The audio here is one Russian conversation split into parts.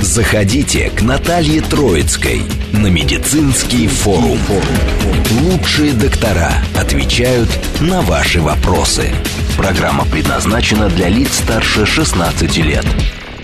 Заходите к Наталье Троицкой на медицинский форум. Лучшие доктора отвечают на ваши вопросы. Программа предназначена для лиц старше 16 лет.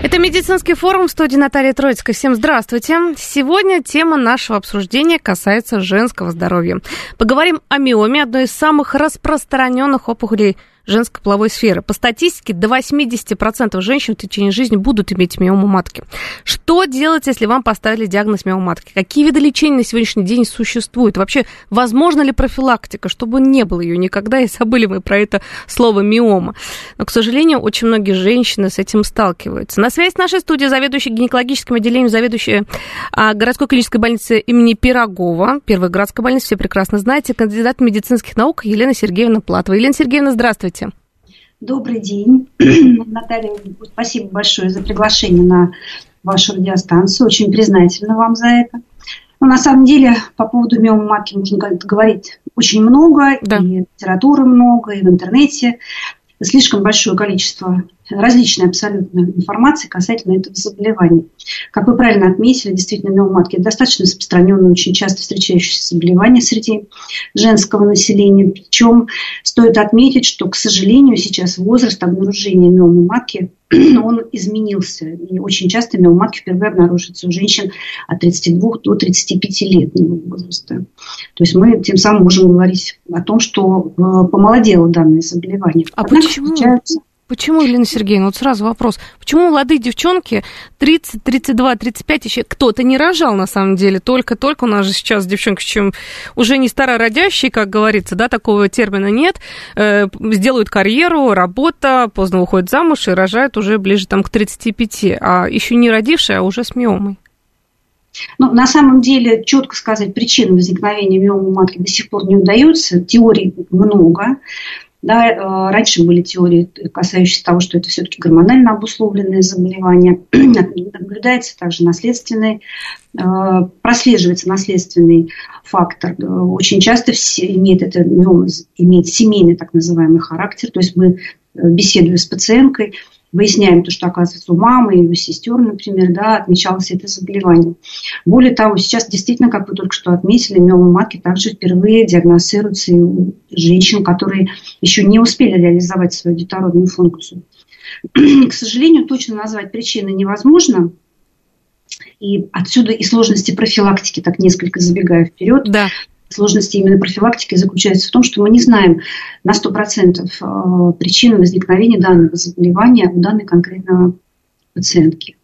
Это медицинский форум в студии Наталья Троицкая. Всем здравствуйте. Сегодня тема нашего обсуждения касается женского здоровья. Поговорим о миоме, одной из самых распространенных опухолей женской половой сферы. По статистике, до 80% женщин в течение жизни будут иметь миому матки. Что делать, если вам поставили диагноз миому матки? Какие виды лечения на сегодняшний день существуют? Вообще, возможно ли профилактика, чтобы не было ее никогда, и забыли мы про это слово миома? Но, к сожалению, очень многие женщины с этим сталкиваются. На связи с нашей студией заведующий гинекологическим отделением, заведующая городской клинической больницы имени Пирогова, первой городской больницы, все прекрасно знаете, кандидат медицинских наук Елена Сергеевна Платова. Елена Сергеевна, здравствуйте. Добрый день. Наталья, спасибо большое за приглашение на вашу радиостанцию. Очень признательна вам за это. Но на самом деле по поводу миомы матки можно говорить очень много, да. и литературы много, и в интернете слишком большое количество различной абсолютно информации касательно этого заболевания. Как вы правильно отметили, действительно, миоматки – достаточно распространенное, очень часто встречающееся заболевание среди женского населения. Причем стоит отметить, что, к сожалению, сейчас возраст обнаружения миомы матки он изменился. И очень часто миоматки впервые обнаруживаются у женщин от 32 до 35 летнего возраста. То есть мы тем самым можем говорить о том, что э, помолодело данное заболевание. А Однако почему? Встречаются Почему, Елена Сергеевна, вот сразу вопрос, почему молодые девчонки 30, 32, 35 еще кто-то не рожал на самом деле, только-только у нас же сейчас девчонки, чем уже не старородящие, как говорится, да, такого термина нет, э, сделают карьеру, работа, поздно уходят замуж и рожают уже ближе там к 35, а еще не родившие, а уже с миомой. Ну, на самом деле, четко сказать причину возникновения миомы матки до сих пор не удается. Теорий много. Да, э, раньше были теории, касающиеся того, что это все-таки гормонально обусловленные заболевания. Наблюдается также наследственный, э, прослеживается наследственный фактор. Э, очень часто имеет это имеет семейный так называемый характер. То есть мы беседуя с пациенткой, выясняем то, что, оказывается, у мамы и у сестер, например, да, отмечалось это заболевание. Более того, сейчас действительно, как вы только что отметили, миома матки также впервые диагностируются и у женщин, которые еще не успели реализовать свою детородную функцию. К сожалению, точно назвать причины невозможно. И отсюда и сложности профилактики, так несколько забегая вперед. Да сложности именно профилактики заключается в том, что мы не знаем на 100% э, причины возникновения данного заболевания у данной конкретного пациентки.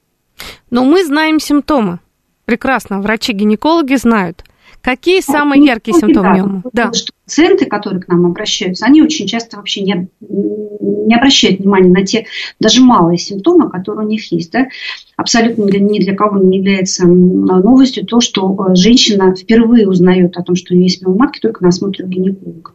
Но мы знаем симптомы. Прекрасно. Врачи-гинекологи знают. Какие ну, самые яркие симптомы миомы? Да. Что пациенты, которые к нам обращаются, они очень часто вообще не, не обращают внимания на те даже малые симптомы, которые у них есть. Да? Абсолютно ни для кого не является новостью то, что э, женщина впервые узнает о том, что у нее есть миоматки, только на осмотре у гинеколога.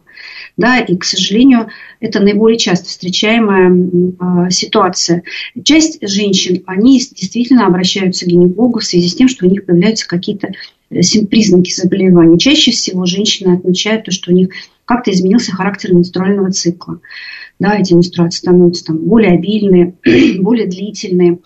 Да, и, к сожалению, это наиболее часто встречаемая э, ситуация. Часть женщин, они действительно обращаются к гинекологу в связи с тем, что у них появляются какие-то признаки заболевания. Чаще всего женщины отмечают то, что у них как-то изменился характер менструального цикла. Да, эти менструации становятся там, более обильные, более длительные.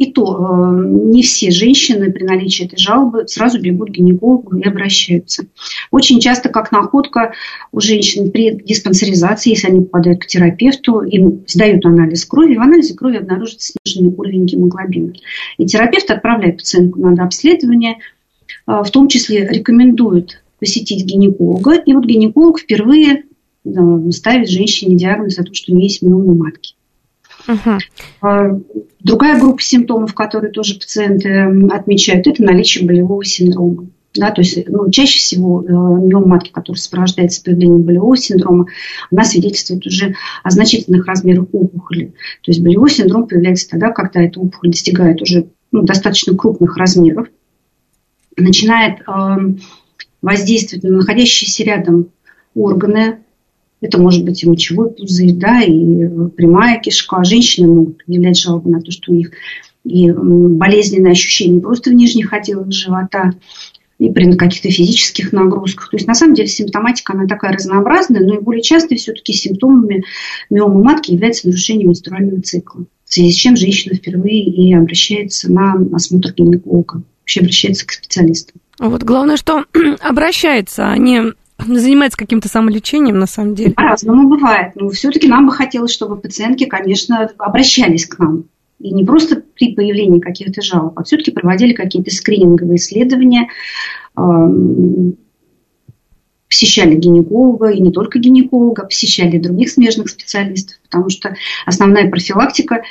И то э, не все женщины при наличии этой жалобы сразу бегут к гинекологу и обращаются. Очень часто, как находка у женщин при диспансеризации, если они попадают к терапевту, им сдают анализ крови, в анализе крови обнаружится сниженный уровень гемоглобина. И терапевт отправляет пациентку на обследование, э, в том числе рекомендует посетить гинеколога. И вот гинеколог впервые ставит женщине диагноз о том, что у нее есть миома матки. Угу. Другая группа симптомов, которые тоже пациенты отмечают, это наличие болевого синдрома. Да, то есть ну, чаще всего э, миома матки, которая сопровождается появлением болевого синдрома, она свидетельствует уже о значительных размерах опухоли. То есть болевой синдром появляется тогда, когда эта опухоль достигает уже ну, достаточно крупных размеров, начинает э, воздействовать на находящиеся рядом органы, Это может быть и мочевой пузырь, да, и прямая кишка. Женщины могут предъявлять жалобы на то, что у них и болезненные ощущения просто в нижних отделах живота, и при каких-то физических нагрузках. То есть, на самом деле, симптоматика, она такая разнообразная, но и более часто все-таки симптомами миомы матки является нарушение менструального цикла, в связи с чем женщина впервые и обращается на осмотр гинеколога, вообще обращается к специалисту. Вот главное, что обращается, а не занимается каким-то самолечением, на самом деле. По-разному бывает. Но все-таки нам бы хотелось, чтобы пациентки, конечно, обращались к нам. И не просто при появлении каких-то жалоб, а все-таки проводили какие-то скрининговые исследования, посещали гинеколога, и не только гинеколога, посещали других смежных специалистов, потому что основная профилактика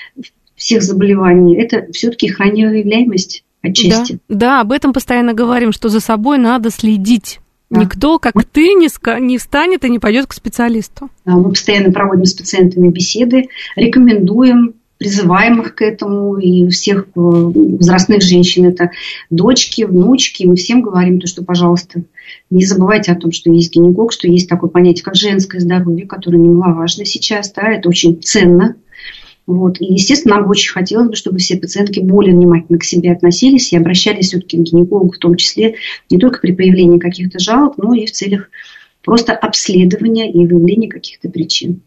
всех заболеваний – это все-таки их ранняя выявляемость отчасти. Да, да, об этом постоянно говорим, что за собой надо следить. Да. Никто, как ты, не, ска- не встанет и не пойдет к специалисту. Да, мы постоянно проводим с пациентами беседы, рекомендуем призываем их к этому, и всех э, возрастных женщин, это дочки, внучки, мы всем говорим, то, что, пожалуйста, не забывайте о том, что есть гинеколог, что есть такое понятие, как женское здоровье, которое немаловажно сейчас, да, это очень ценно. Вот. И, естественно, нам очень хотелось бы, чтобы все пациентки более внимательно к себе относились и обращались все-таки к гинекологу, в том числе не только при появлении каких-то жалоб, но и в целях просто обследования и выявления каких-то причин.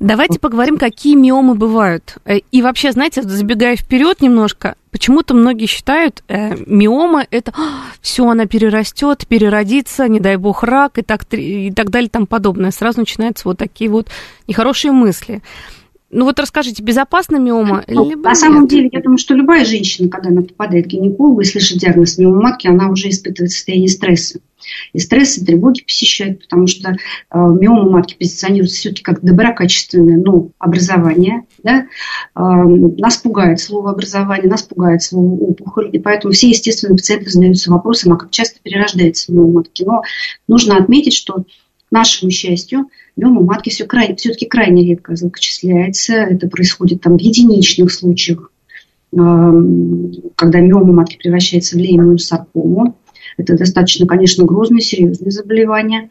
Давайте поговорим, какие миомы бывают. Э, и вообще, знаете, забегая вперед немножко, почему-то многие считают, э, миома это «А, все, она перерастет, переродится, не дай бог рак и так, и так далее тому подобное. Сразу начинаются вот такие вот нехорошие мысли. Ну вот расскажите, безопасна миома? Ну, либо на нет? самом деле, я думаю, что любая женщина, когда она попадает к гинекологу и слышит диагноз миома матки, она уже испытывает состояние стресса. И стресс и тревоги посещают, потому что э, миома матки позиционируется все-таки как доброкачественное ну, образование. Да? Э, нас пугает слово образование, нас пугает слово опухоль. И поэтому все, естественно, пациенты задаются вопросом, а как часто перерождается миома матки. Но нужно отметить, что нашему счастью, миома матки все крайне, все-таки крайне редко злокочисляется. Это происходит там в единичных случаях, когда миома матки превращается в лейную саркому. Это достаточно, конечно, грозное, серьезное заболевание.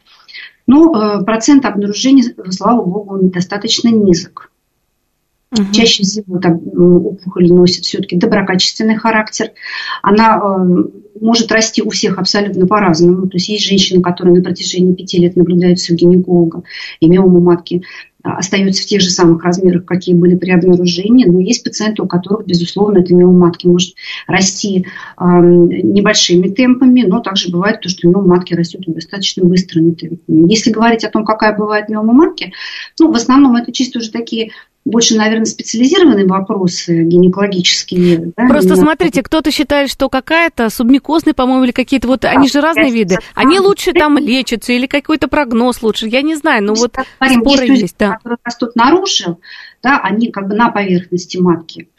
Но э, процент обнаружения, слава богу, достаточно низок. Угу. Чаще всего там, опухоль носит все-таки доброкачественный характер. Она э, может расти у всех абсолютно по-разному. То есть есть женщины, которые на протяжении пяти лет наблюдаются у гинеколога, и миома матки а, остаются в тех же самых размерах, какие были при обнаружении, но есть пациенты, у которых, безусловно, эта миома матки может расти э, небольшими темпами, но также бывает то, что миома матки растет достаточно быстрыми темпами. Если говорить о том, какая бывает миома матки, ну, в основном это чисто уже такие больше, наверное, специализированные вопросы гинекологические. Да, Просто именно... смотрите, кто-то считает, что какая-то субмикозная, по-моему, или какие-то вот, да, они же разные виды. Они лучше там лечатся или какой-то прогноз лучше, я не знаю, но вот говорим, споры есть, есть да. которые растут наружу, да, они как бы на поверхности матки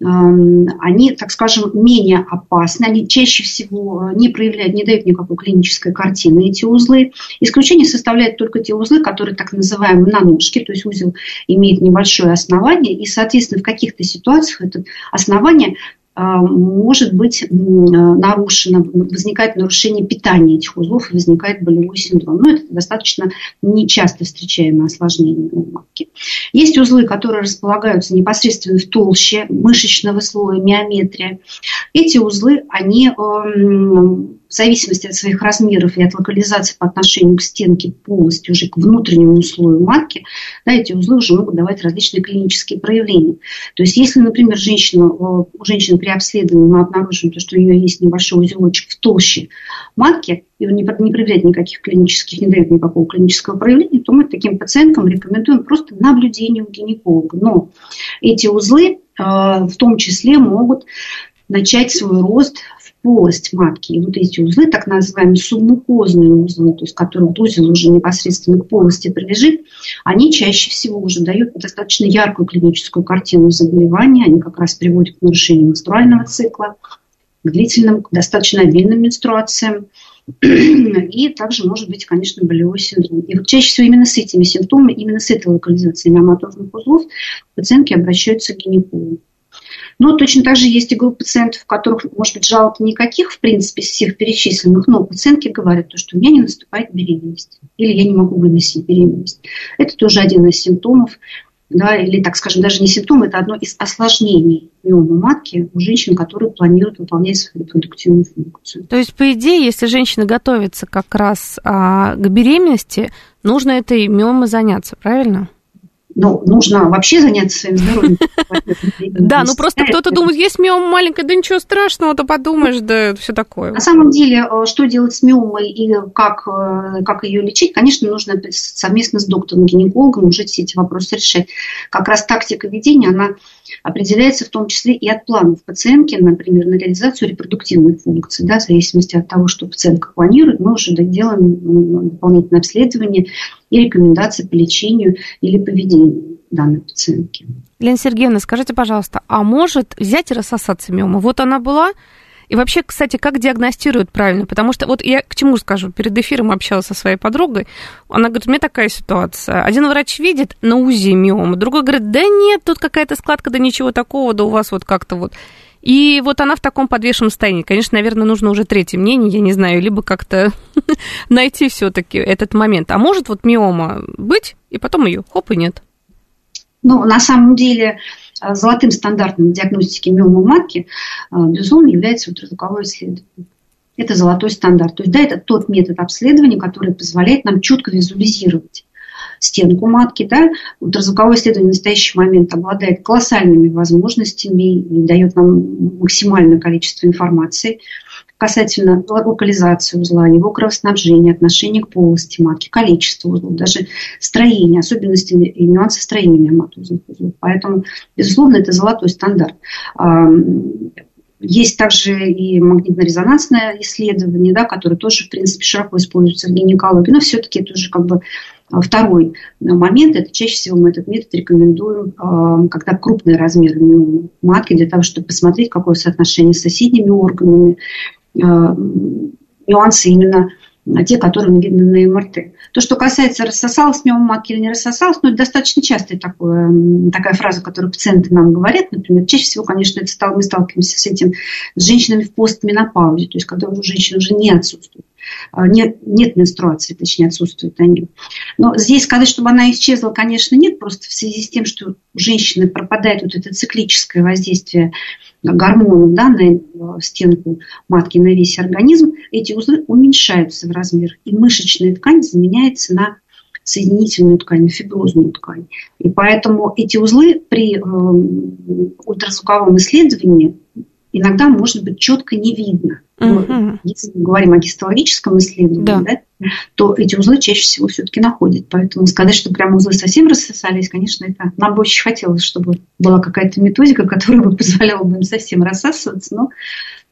они, так скажем, менее опасны, они чаще всего не проявляют, не дают никакой клинической картины, эти узлы. Исключение составляют только те узлы, которые так называемые на ножке, то есть узел имеет небольшое основание, и, соответственно, в каких-то ситуациях это основание может быть нарушено, возникает нарушение питания этих узлов и возникает болевой синдром. Но это достаточно нечасто встречаемое осложнение у матки. Есть узлы, которые располагаются непосредственно в толще мышечного слоя, миометрия. Эти узлы, они в зависимости от своих размеров и от локализации по отношению к стенке полости, уже к внутреннему слою матки, да, эти узлы уже могут давать различные клинические проявления. То есть, если, например, женщина, у женщины при обследовании мы обнаружим, то, что у нее есть небольшой узелочек в толще матки, и он не, не проявляет никаких клинических, не дает никакого клинического проявления, то мы таким пациенткам рекомендуем просто наблюдение у гинеколога. Но эти узлы э, в том числе могут начать свой рост полость матки. И вот эти узлы, так называемые субмукозные узлы, то есть которые узел уже непосредственно к полости прилежит, они чаще всего уже дают достаточно яркую клиническую картину заболевания. Они как раз приводят к нарушению менструального цикла, к длительным, достаточно обильным менструациям. И также может быть, конечно, болевой синдром. И вот чаще всего именно с этими симптомами, именно с этой локализацией миоматозных узлов пациентки обращаются к гинекологу. Но точно так же есть и группа пациентов, у которых, может быть, жалоб никаких, в принципе, из всех перечисленных, но пациентки говорят, что у меня не наступает беременность, или я не могу выносить беременность. Это тоже один из симптомов, да, или, так скажем, даже не симптом, это одно из осложнений миомы матки у женщин, которые планируют выполнять свою репродуктивную функцию. То есть, по идее, если женщина готовится как раз а, к беременности, нужно этой миомой заняться, правильно? Ну, нужно вообще заняться своим здоровьем. Да, ну просто кто-то думает, есть миома маленькая, да ничего страшного, то подумаешь, да все такое. На самом деле, э, что делать с миомой и как, э, как ее лечить, конечно, нужно совместно с доктором-гинекологом уже все эти вопросы решать. Как раз тактика ведения, она определяется в том числе и от планов пациентки, например, на реализацию репродуктивной функции. Да, в зависимости от того, что пациентка планирует, мы уже делаем дополнительное обследование и рекомендации по лечению или поведению данной пациентки. Лена Сергеевна, скажите, пожалуйста, а может взять и рассосаться миома? Вот она была, и вообще, кстати, как диагностируют правильно? Потому что вот я к чему скажу, перед эфиром общалась со своей подругой, она говорит, у меня такая ситуация. Один врач видит на УЗИ миому, другой говорит, да нет, тут какая-то складка, да ничего такого, да у вас вот как-то вот. И вот она в таком подвешенном состоянии. Конечно, наверное, нужно уже третье мнение, я не знаю, либо как-то найти все-таки этот момент. А может вот миома быть, и потом ее хоп и нет. Ну, на самом деле, золотым стандартом диагностики миомы матки, э, безусловно, является ультразвуковое исследование. Это золотой стандарт. То есть, да, это тот метод обследования, который позволяет нам четко визуализировать стенку матки. Да? Ультразвуковое исследование в настоящий момент обладает колоссальными возможностями и дает нам максимальное количество информации касательно локализации узла, его кровоснабжения, отношения к полости матки, количества узлов, даже строения, особенности и нюансы строения миоматозных узлов. Поэтому, безусловно, это золотой стандарт. Есть также и магнитно-резонансное исследование, да, которое тоже, в принципе, широко используется в гинекологии, но все-таки это уже как бы а второй момент, это чаще всего мы этот метод рекомендуем, а, когда крупные размеры матки, для того, чтобы посмотреть, какое соотношение с соседними органами, а, нюансы именно те, которые видны на МРТ. То, что касается рассосалась матки или не рассосалась, ну, это достаточно частая такое, такая фраза, которую пациенты нам говорят. Например, чаще всего, конечно, это стал, мы сталкиваемся с этим с женщинами в постменопаузе, то есть когда у женщин уже не отсутствует а, нет, нет менструации, точнее, отсутствуют они. Но здесь сказать, чтобы она исчезла, конечно, нет, просто в связи с тем, что у женщины пропадает вот это циклическое воздействие гормонов да, на э, стенку матки, на весь организм, эти узлы уменьшаются в размерах, и мышечная ткань заменяется на соединительную ткань, фиброзную ткань. И поэтому эти узлы при э, ультразвуковом исследовании иногда может быть четко не видно. Uh-huh. Если мы говорим о гистологическом исследовании, да. Да, то эти узлы чаще всего все-таки находят. Поэтому сказать, что прям узлы совсем рассосались, конечно, это нам бы очень хотелось, чтобы была какая-то методика, которая бы позволяла бы им совсем рассасываться, но,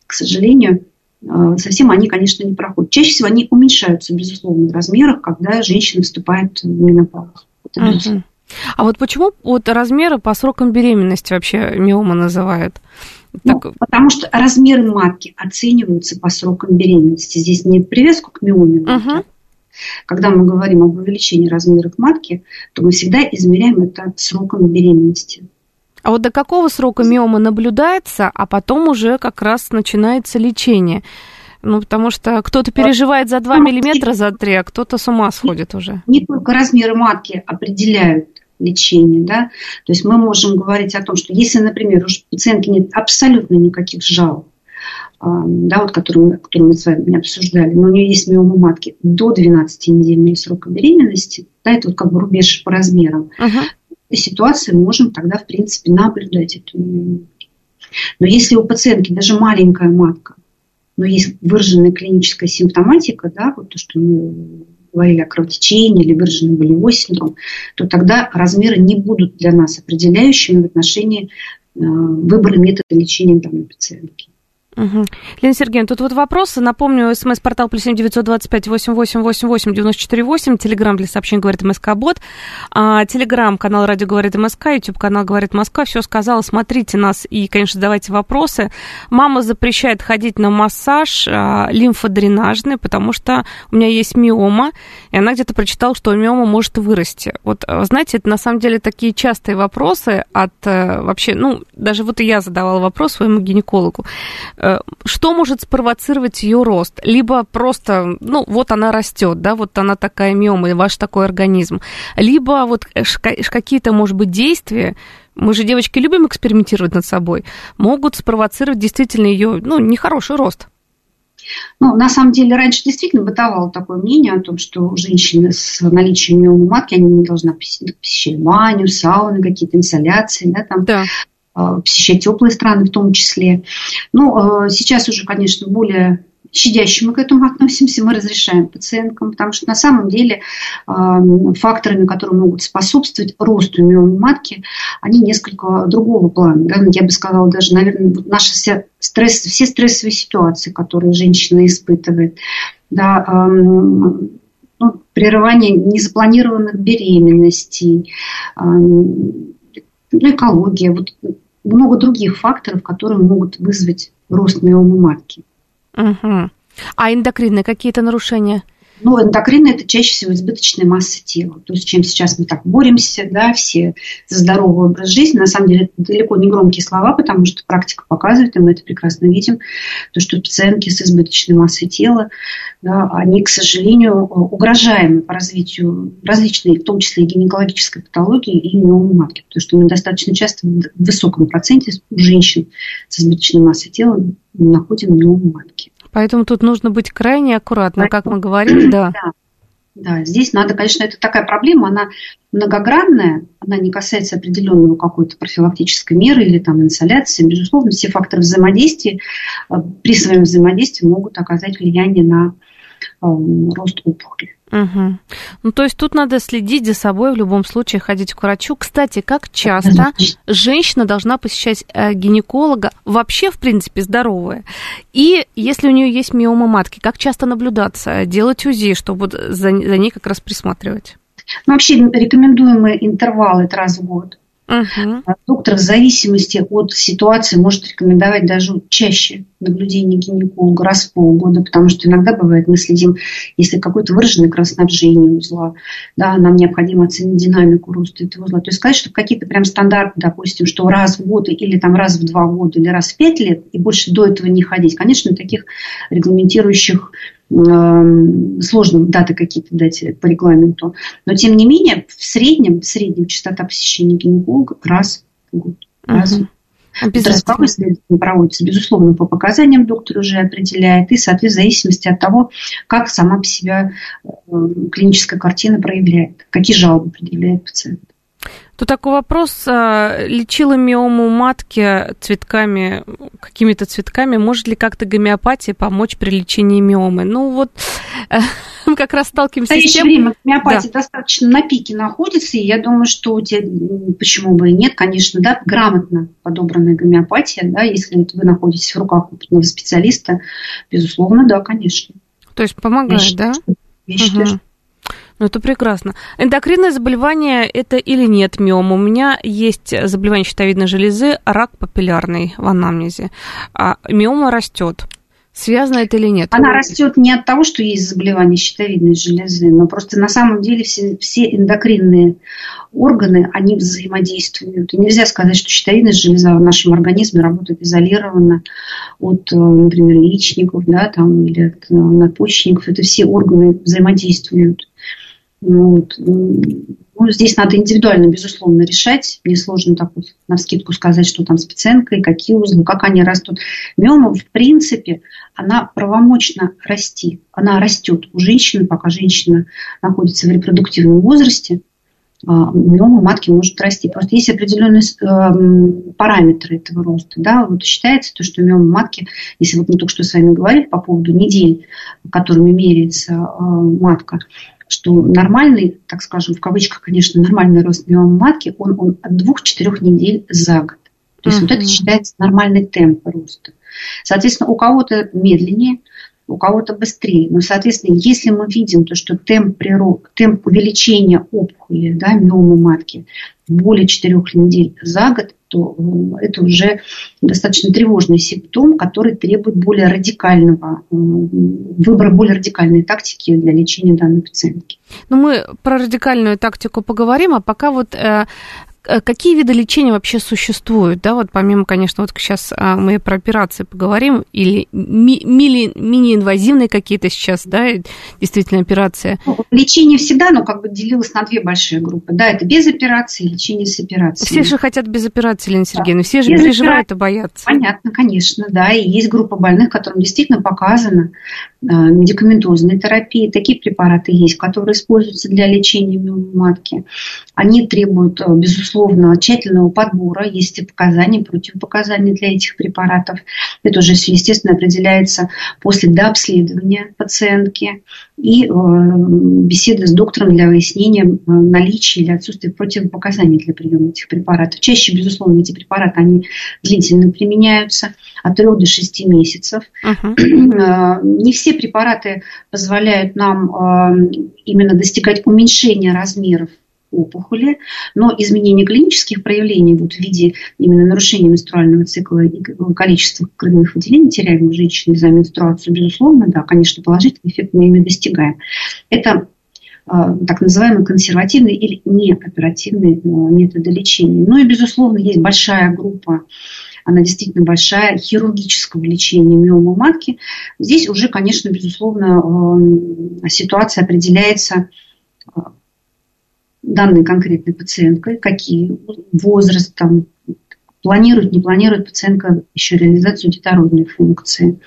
к сожалению, э, совсем они, конечно, не проходят. Чаще всего они уменьшаются, безусловно, в размерах, когда женщина вступает в менопаузу. uh-huh. А вот почему вот размеры по срокам беременности вообще миома называют? Ну, Потому что размеры матки оцениваются по срокам беременности. Здесь нет привязку к миоме матки. Угу. Когда мы говорим об увеличении размеров матки, то мы всегда измеряем это сроком беременности. А вот до какого срока миома наблюдается, а потом уже как раз начинается лечение? Ну, потому что кто-то переживает за 2 миллиметра, за 3, а кто-то с ума сходит уже. Не только размеры матки определяют лечения. Да? То есть мы можем говорить о том, что если, например, у пациентки нет абсолютно никаких жалоб, да, вот, которые, которые мы с вами обсуждали, но у нее есть миома матки до 12 недельного срока беременности, да, это вот как бы рубеж по размерам, uh-huh. ситуации можем тогда, в принципе, наблюдать эту миому Но если у пациентки даже маленькая матка, но есть выраженная клиническая симптоматика, да, вот то, что мы говорили о кровотечении или выраженный болевой синдром, то тогда размеры не будут для нас определяющими в отношении э, выбора метода лечения данной пациентки. Угу. Лена Сергеевна, тут вот вопросы. Напомню, смс-портал плюс семь девятьсот двадцать пять восемь восемь восемь восемь девяносто четыре восемь. Телеграмм для сообщений говорит МСК Бот. А, Телеграмм, канал Радио говорит МСК, Ютуб канал говорит Москва. Все сказала. Смотрите нас и, конечно, задавайте вопросы. Мама запрещает ходить на массаж а, лимфодренажный, потому что у меня есть миома, и она где-то прочитала, что миома может вырасти. Вот, а, знаете, это на самом деле такие частые вопросы от а, вообще, ну, даже вот и я задавала вопрос своему гинекологу Э, что может спровоцировать ее рост? Либо просто, ну, вот она растет, да, вот она такая миома, ваш такой организм. Либо вот какие-то, может быть, действия, мы же, девочки, любим экспериментировать над собой, могут спровоцировать действительно ее, ну, нехороший рост. Ну, на самом деле, раньше действительно бытовало такое мнение о том, что женщины с наличием миомы матки, они не должны посещать баню, сауны, какие-то инсоляции, да, там. Да. Посещать теплые страны в том числе. Но э, сейчас уже, конечно, более щадяще мы к этому относимся, мы разрешаем пациенткам, потому что на самом деле э, факторами, которые могут способствовать росту миомы матки, они несколько другого плана. Да? Я бы сказала, даже, наверное, наши все, стресс, все стрессовые ситуации, которые женщина испытывает, да, ну, прерывание незапланированных беременностей, ну, экология, вот много других факторов, которые могут вызвать рост миомы матки. Угу. А эндокринные какие-то нарушения? Ну, эндокрины – это чаще всего избыточная масса тела. То есть, чем сейчас мы так боремся, да, все за здоровый образ жизни. На самом деле, это далеко не громкие слова, потому что практика показывает, и мы это прекрасно видим, то, что пациентки с избыточной массой тела, да, они, к сожалению, угрожаемы по развитию различной, в том числе и гинекологической патологии и миомы матки. Потому что мы достаточно часто в высоком проценте у женщин с избыточной массой тела находим миому матки. Поэтому тут нужно быть крайне аккуратно, как мы говорим, да. да. Да, здесь надо, конечно, это такая проблема, она многогранная, она не касается определенного какой-то профилактической меры или там инсоляции. Безусловно, все факторы взаимодействия э, при своем взаимодействии могут оказать влияние на рост опухоли. Угу. Ну, то есть тут надо следить за собой, в любом случае ходить к врачу. Кстати, как часто женщина должна посещать э, гинеколога, вообще, в принципе, здоровая? И если у нее есть миома матки, как часто наблюдаться, делать УЗИ, чтобы за, за ней как раз присматривать? Ну, вообще рекомендуемый интервал это раз в год. Угу. Доктор в зависимости от ситуации может рекомендовать даже чаще наблюдение гинеколога раз в полгода, потому что иногда бывает, мы следим, если какое-то выраженное кровоснабжение узла, да, нам необходимо оценить динамику роста этого узла. То есть сказать, что какие-то прям стандарты, допустим, что раз в год или там раз в два года или раз в пять лет и больше до этого не ходить, конечно, таких регламентирующих сложно даты какие-то дать по регламенту. Но тем не менее, в среднем, в среднем частота посещения гинеколога раз в год. Раз uh-huh. Обязательно. исследования проводятся, безусловно, по показаниям доктор уже определяет, и, соответственно, в зависимости от того, как сама по себе э, клиническая картина проявляет, какие жалобы предъявляет пациент. Тут такой вопрос. А, лечила миому матки цветками, какими-то цветками. Может ли как-то гомеопатия помочь при лечении миомы? Ну вот мы как раз сталкиваемся с тем... время гомеопатия да. достаточно на пике находится, и я думаю, что у тебя, почему бы и нет, конечно, да, грамотно подобранная гомеопатия, да, если вы находитесь в руках опытного специалиста, безусловно, да, конечно. То есть помогает, я да? Я считаю, угу. Ну, это прекрасно. Эндокринное заболевание это или нет миома? У меня есть заболевание щитовидной железы, рак папиллярный в анамнезе. А миома растет. Связано это или нет? Она растет не от того, что есть заболевание щитовидной железы, но просто на самом деле все, все эндокринные органы, они взаимодействуют. И нельзя сказать, что щитовидная железа в нашем организме работает изолированно от, э, например, яичников да, там, или от э, надпочечников. Это все органы взаимодействуют. Вот. Ну, здесь надо индивидуально, безусловно, решать. Мне сложно так вот на вскидку сказать, что там с пациенткой, какие узлы, как они растут. Миома, в принципе, она правомочна расти. Она растет у женщины, пока женщина находится в репродуктивном возрасте. А, миома матки может расти. Просто есть определенные эм, параметры этого роста. Да? Вот считается, то, что миома матки, если вот мы только что с вами говорили по поводу недель, которыми меряется э, матка, что нормальный, так скажем, в кавычках, конечно, нормальный рост миомы матки, он, он от двух-четырех недель за год. То есть uh-huh. вот это считается нормальный темп роста. Соответственно, у кого-то медленнее, у кого-то быстрее. Но, соответственно, если мы видим то, что темп, природ, темп увеличения опухоли, да, миомы матки более 4 недель за год, то э, это уже достаточно тревожный симптом, который требует более радикального, э, выбора более радикальной тактики для лечения данной пациентки. Ну, мы про радикальную тактику поговорим, а пока вот Э, какие виды лечения вообще существуют, да, вот помимо, конечно, вот сейчас а, мы про операции поговорим, или ми- мини-инвазивные какие-то сейчас, да, действительно операции? Ну, лечение всегда, ну, как бы делилось на две большие группы, да, это без операции и лечение с операцией. Все же хотят без операции, Елена Сергеевна, да. все же без переживают и боятся. Понятно, конечно, да, и есть группа больных, которым действительно показано э, медикаментозная терапия, такие препараты есть, которые используются для лечения матки. Они требуют, э, безусловно, безусловно, тщательного подбора. Есть показания, противопоказания для этих препаратов. Это уже, естественно, определяется после дообследования пациентки и э, беседы с доктором для выяснения э, наличия или отсутствия противопоказаний для приема этих препаратов. Чаще, безусловно, эти препараты, они длительно применяются, от 3 до 6 месяцев. Uh-huh. Не все препараты позволяют нам именно достигать уменьшения размеров опухоли, но изменение клинических проявлений вот в виде именно нарушения менструального цикла и количества кровяных выделений, теряемых женщины за менструацию, безусловно, да, конечно, положительный эффект мы ими достигаем. Это а, так называемые консервативные или неоперативные а, методы лечения. Ну и, безусловно, есть большая группа она действительно большая, хирургического лечения миомы матки. Здесь уже, конечно, безусловно, ситуация определяется данной конкретной пациенткой, какие возраст, там, планирует, не планирует пациентка еще реализацию детородной функции.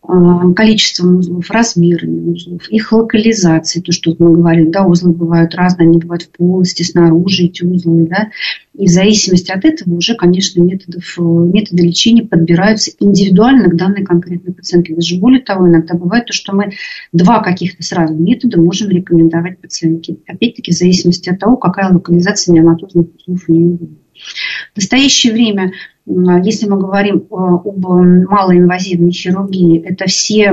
А, количеством узлов, размерами узлов, их локализацией, то, что мы говорим, да, узлы бывают разные, они бывают в полости, снаружи эти узлы, да, и в зависимости от этого уже, конечно, методов, методы лечения подбираются индивидуально к данной конкретной пациентке. Даже более того, иногда бывает то, что мы два каких-то сразу метода можем рекомендовать пациентке. Опять-таки, в зависимости от того, какая локализация неоматозных узлов у нее будет. В настоящее время если мы говорим э, об малоинвазивной хирургии, это все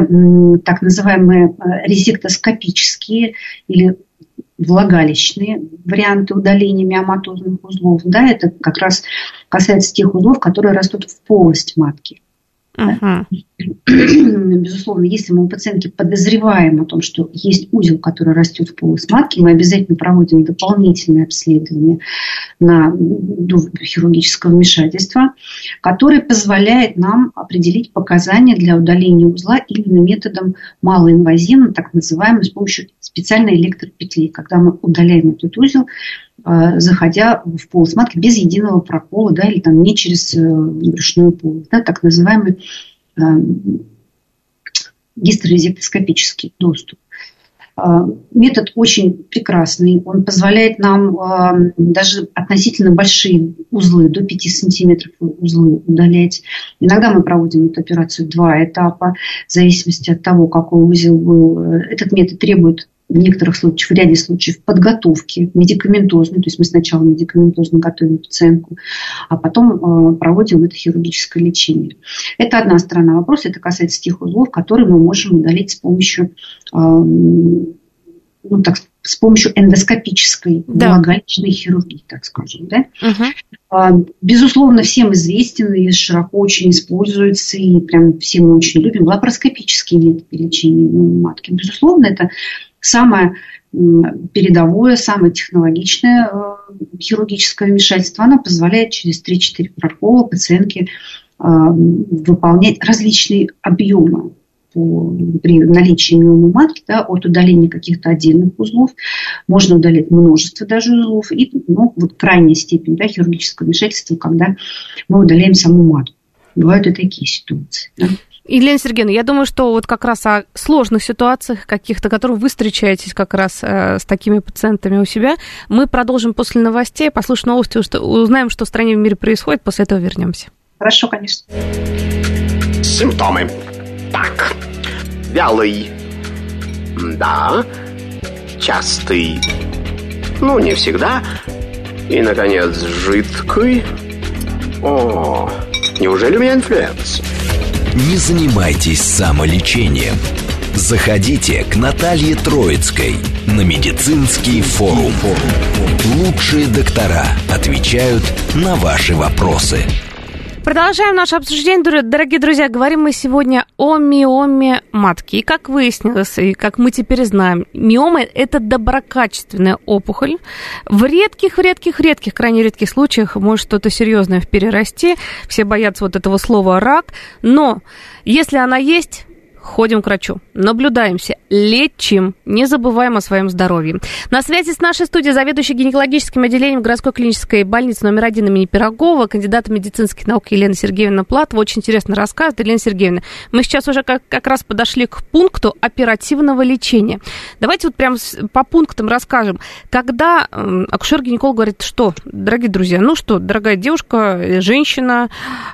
так называемые э, резектоскопические или влагалищные варианты удаления миоматозных узлов. Да, это как раз касается тех узлов, которые растут в полость матки. Uh-huh. Безусловно, если мы у пациентки подозреваем о том, что есть узел, который растет в полость матки, мы обязательно проводим дополнительное обследование на хирургическое вмешательство, которое позволяет нам определить показания для удаления узла именно методом малоинвазивным, так называемым, с помощью специальной электропетли, когда мы удаляем этот узел заходя в полость матки без единого прокола, да, или там не через э, брюшную полость, да, так называемый э, доступ. Метод очень прекрасный. Он позволяет нам даже относительно большие узлы, до 5 сантиметров узлы удалять. Иногда мы проводим эту операцию два этапа, в зависимости от того, какой узел был. Этот метод требует в некоторых случаях, в ряде случаев подготовки медикаментозной, то есть мы сначала медикаментозно готовим пациентку, а потом э, проводим это хирургическое лечение. Это одна сторона вопроса, это касается тех узлов, которые мы можем удалить с помощью э, ну, так, с помощью эндоскопической да. влагалищной хирургии, так скажем. Да? Угу. Безусловно, всем известен и широко очень используется, и прям все мы очень любим лапароскопические методы лечения матки. Безусловно, это самое передовое, самое технологичное э, хирургическое вмешательство, оно позволяет через 3-4 прокола пациентке э, выполнять различные объемы при наличии миомы матки, да, от удаления каких-то отдельных узлов, можно удалить множество даже узлов, и ну, вот крайняя степень да, хирургического вмешательства, когда мы удаляем саму матку. Бывают и такие ситуации. Да. Елена Сергеевна, я думаю, что вот как раз о сложных ситуациях каких-то, которых вы встречаетесь как раз э, с такими пациентами у себя, мы продолжим после новостей, послушаем новости, что, узнаем, что в стране и в мире происходит, после этого вернемся. Хорошо, конечно. Симптомы. Так, вялый. Да. Частый. Ну, не всегда. И, наконец, жидкий О, неужели у меня инфлюэнца? Не занимайтесь самолечением. Заходите к Наталье Троицкой на медицинский форум. Лучшие доктора отвечают на ваши вопросы. Продолжаем наше обсуждение, дорогие друзья. Говорим мы сегодня о миоме матки. И как выяснилось, и как мы теперь знаем, миома – это доброкачественная опухоль. В редких, редких, редких, крайне редких случаях может что-то серьезное перерасти. Все боятся вот этого слова «рак». Но если она есть, ходим к врачу, наблюдаемся, лечим, не забываем о своем здоровье. На связи с нашей студией заведующий гинекологическим отделением городской клинической больницы номер один имени Пирогова, кандидат медицинских наук Елена Сергеевна Платова. Очень интересно рассказывает. Елена Сергеевна, мы сейчас уже как, как раз подошли к пункту оперативного лечения. Давайте вот прям по пунктам расскажем. Когда акушер-гинеколог говорит, что, дорогие друзья, ну что, дорогая девушка, женщина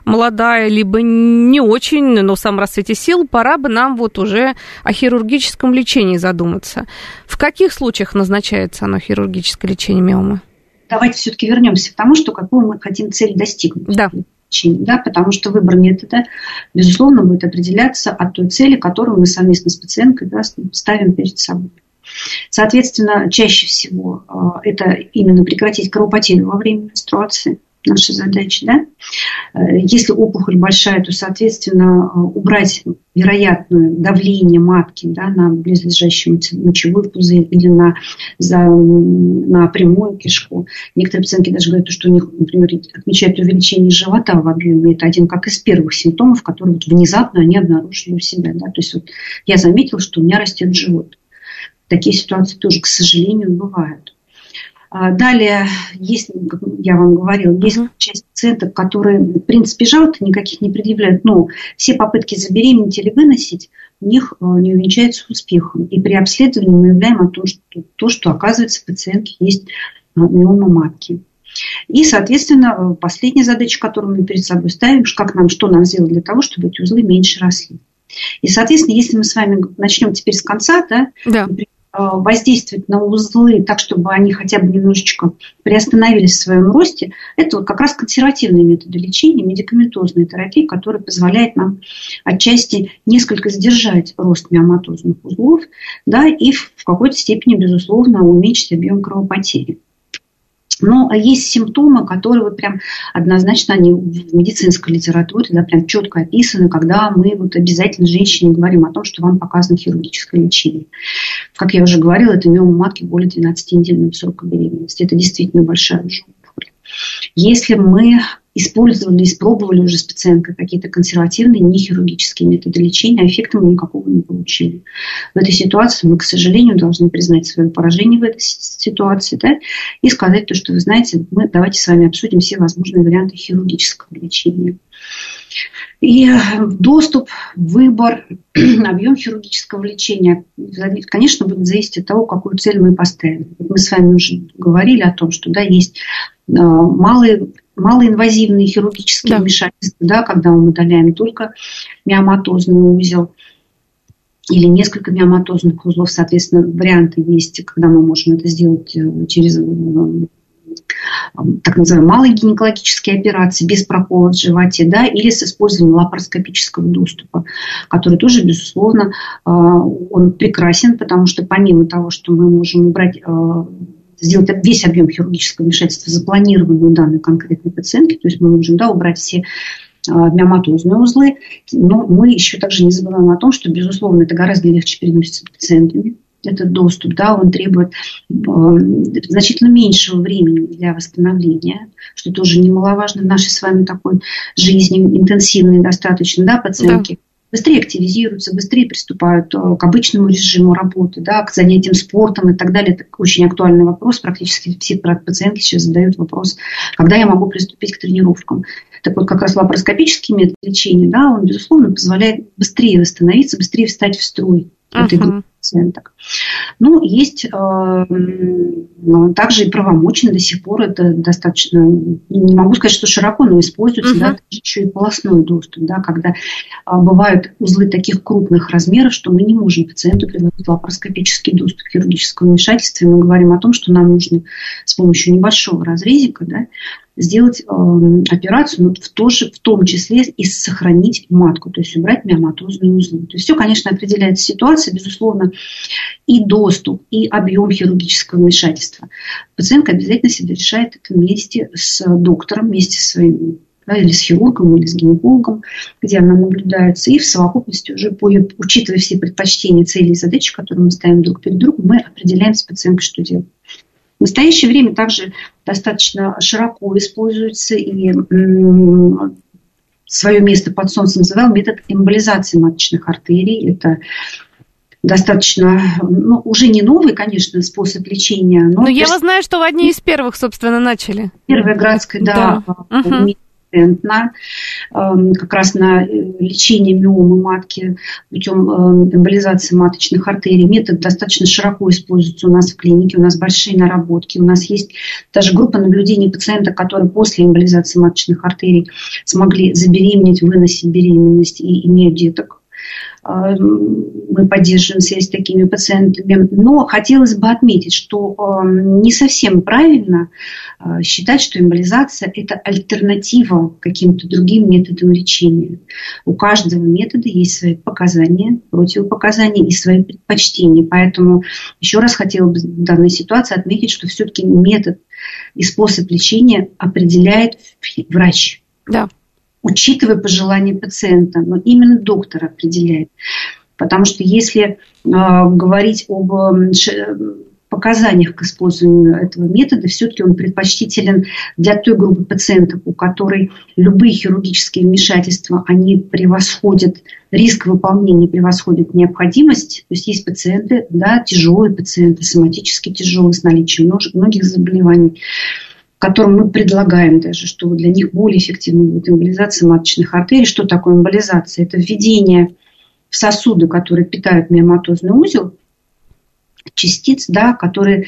молодая, либо не очень, но в самом расцвете сил, пора бы на нам вот уже о хирургическом лечении задуматься. В каких случаях назначается оно хирургическое лечение миомы? Давайте все-таки вернемся к тому, что какую мы хотим цель достигнуть. Да. Да, потому что выбор метода, безусловно, будет определяться от той цели, которую мы совместно с пациенткой да, ставим перед собой. Соответственно, чаще всего э, это именно прекратить кровопотерю во время менструации – наша задача. Да? Э, если опухоль большая, то, соответственно, э, убрать вероятное давление матки да, на близлежащий мочевой пузырь или на, за, на прямую кишку. Некоторые пациентки даже говорят, что у них, например, отмечают увеличение живота в объеме. Это один как из первых симптомов, которые вот внезапно они обнаружили у себя. Да? То есть вот я заметила, что у меня растет живот. Такие ситуации тоже, к сожалению, бывают. А, далее, есть, я вам говорила, есть часть пациентов, которые, в принципе, жалоб никаких не предъявляют, но все попытки забеременеть или выносить у них э, не увенчаются успехом. И при обследовании мы являем о том, что то, что оказывается в пациентке есть э, миома матки. И, соответственно, последняя задача, которую мы перед собой ставим, как нам, что нам сделать для того, чтобы эти узлы меньше росли. И, соответственно, если мы с вами начнем теперь с конца, да, да. Э, воздействовать на узлы так, чтобы они хотя бы немножечко приостановились в своем росте, это как раз консервативные методы лечения, медикаментозная терапия, которая позволяет нам отчасти несколько сдержать рост миоматозных узлов да, и в какой-то степени, безусловно, уменьшить объем кровопотери. Но есть симптомы, которые вот прям однозначно они в медицинской литературе да, прям четко описаны, когда мы вот обязательно женщине говорим о том, что вам показано хирургическое лечение. Как я уже говорила, это миома матки более 12-недельного срока беременности. Это действительно большая уже Если мы использовали, испробовали уже с пациенткой какие-то консервативные, нехирургические методы лечения, а эффекта мы никакого не получили. В этой ситуации мы, к сожалению, должны признать свое поражение в этой ситуации да, и сказать то, что вы знаете, мы давайте с вами обсудим все возможные варианты хирургического лечения. И доступ, выбор, объем хирургического лечения, конечно, будет зависеть от того, какую цель мы поставим. Мы с вами уже говорили о том, что да, есть э, малые малоинвазивные хирургические да. вмешательства, да, когда мы удаляем только миоматозный узел или несколько миоматозных узлов, соответственно, варианты есть, когда мы можем это сделать э, через э, так называемые малые гинекологические операции без прокола в животе, да, или с использованием лапароскопического доступа, который тоже, безусловно, э, он прекрасен, потому что помимо того, что мы можем убрать сделать весь объем хирургического вмешательства, запланированный у данной конкретной пациентки, то есть мы можем да, убрать все а, миоматозные узлы, но мы еще также не забываем о том, что, безусловно, это гораздо легче переносится пациентами, этот доступ, да, он требует э, значительно меньшего времени для восстановления, что тоже немаловажно в нашей с вами такой жизни, интенсивной достаточно, да, пациентки. Да быстрее активизируются, быстрее приступают э, к обычному режиму работы, да, к занятиям спортом и так далее. Это очень актуальный вопрос. Практически все пациентки сейчас задают вопрос, когда я могу приступить к тренировкам. Так вот, как раз лапароскопический метод лечения, да, он, безусловно, позволяет быстрее восстановиться, быстрее встать в строй uh-huh. этой пациенток. Ну, есть э, также и правомочно до сих пор это достаточно, не могу сказать, что широко, но используется, uh-huh. да, еще и полостной доступ, да, когда э, бывают узлы таких крупных размеров, что мы не можем пациенту предложить лапароскопический доступ к хирургическому вмешательству, мы говорим о том, что нам нужно с помощью небольшого разрезика, да, сделать э, операцию, ну, в, то же, в том числе и сохранить матку, то есть убрать миоматозные узлы. То есть все, конечно, определяется ситуация, безусловно, и доступ, и объем хирургического вмешательства. Пациентка обязательно себе решает это вместе с доктором, вместе со своим да, или с хирургом, или с гинекологом, где она наблюдается, и в совокупности уже, по, учитывая все предпочтения, цели и задачи, которые мы ставим друг перед другом, мы определяем с пациенткой, что делать. В настоящее время также достаточно широко используется и свое место под солнцем называл метод эмболизации маточных артерий. Это достаточно, ну, уже не новый, конечно, способ лечения. Но, но я вас знаю, что вы одни из первых, собственно, начали. Первая градская, да, да. Угу на эм, как раз на э, лечение миомы матки путем эм, эмболизации маточных артерий. Метод достаточно широко используется у нас в клинике, у нас большие наработки, у нас есть даже группа наблюдений пациентов, которые после эмболизации маточных артерий смогли забеременеть, выносить беременность и имеют деток мы поддерживаем связь с такими пациентами. Но хотелось бы отметить, что э, не совсем правильно э, считать, что эмболизация – это альтернатива каким-то другим методам лечения. У каждого метода есть свои показания, противопоказания и свои предпочтения. Поэтому еще раз хотела бы в данной ситуации отметить, что все-таки метод и способ лечения определяет врач. Да учитывая пожелания пациента, но именно доктор определяет. Потому что если э, говорить об показаниях к использованию этого метода, все-таки он предпочтителен для той группы пациентов, у которой любые хирургические вмешательства, они превосходят, риск выполнения превосходит необходимость. То есть есть пациенты, да, тяжелые пациенты, соматически тяжелые, с наличием многих заболеваний которым мы предлагаем даже, что для них более эффективна будет эмболизация маточных артерий. Что такое эмболизация? Это введение в сосуды, которые питают миоматозный узел, частиц, да, которые